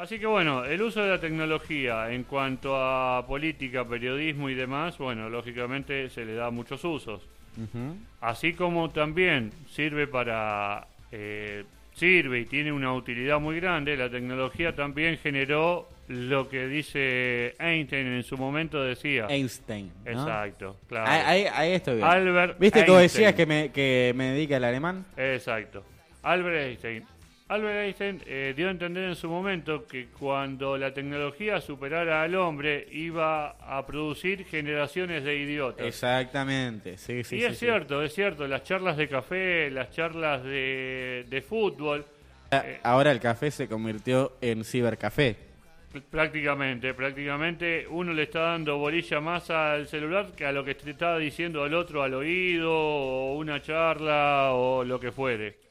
Así que bueno, el uso de la tecnología en cuanto a política, periodismo y demás, bueno, lógicamente se le da muchos usos. Así como también sirve para... eh, sirve y tiene una utilidad muy grande, la tecnología también generó lo que dice Einstein en su momento decía. Einstein. ¿no? Exacto, claro. Ahí, ahí- ahí estoy bien. Albert ¿Viste que vos decías que me, que me dedica al alemán? Exacto. Albert Einstein. Albert Einstein eh, dio a entender en su momento que cuando la tecnología superara al hombre iba a producir generaciones de idiotas. Exactamente, sí, sí. y sí, es sí. cierto, es cierto, las charlas de café, las charlas de, de fútbol, eh, Ahora el café se convirtió en cibercafé. pr- prácticamente, prácticamente uno le está dando bolilla más al celular que a lo que te estaba diciendo al otro al oído, o una charla, o lo que fuere.